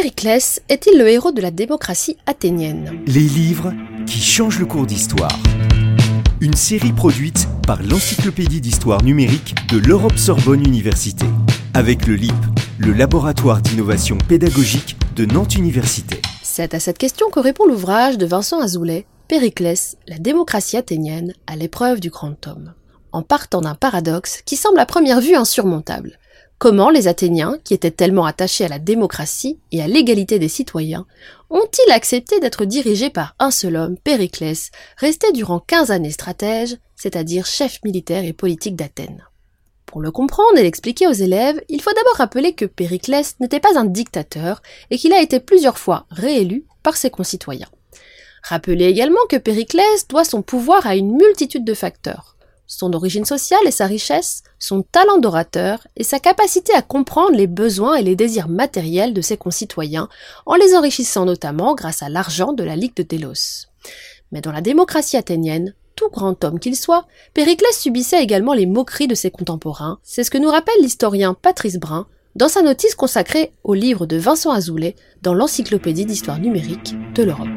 Périclès est-il le héros de la démocratie athénienne Les livres qui changent le cours d'histoire. Une série produite par l'Encyclopédie d'histoire numérique de l'Europe Sorbonne Université, avec le LIP, le laboratoire d'innovation pédagogique de Nantes Université. C'est à cette question que répond l'ouvrage de Vincent Azoulay, Périclès, la démocratie athénienne à l'épreuve du grand homme. En partant d'un paradoxe qui semble à première vue insurmontable. Comment les Athéniens, qui étaient tellement attachés à la démocratie et à l'égalité des citoyens, ont-ils accepté d'être dirigés par un seul homme, Périclès, resté durant 15 années stratège, c'est-à-dire chef militaire et politique d'Athènes? Pour le comprendre et l'expliquer aux élèves, il faut d'abord rappeler que Périclès n'était pas un dictateur et qu'il a été plusieurs fois réélu par ses concitoyens. Rappelez également que Périclès doit son pouvoir à une multitude de facteurs son origine sociale et sa richesse, son talent d'orateur et sa capacité à comprendre les besoins et les désirs matériels de ses concitoyens, en les enrichissant notamment grâce à l'argent de la Ligue de Délos. Mais dans la démocratie athénienne, tout grand homme qu'il soit, Périclès subissait également les moqueries de ses contemporains, c'est ce que nous rappelle l'historien Patrice Brun dans sa notice consacrée au livre de Vincent Azoulay dans l'Encyclopédie d'histoire numérique de l'Europe.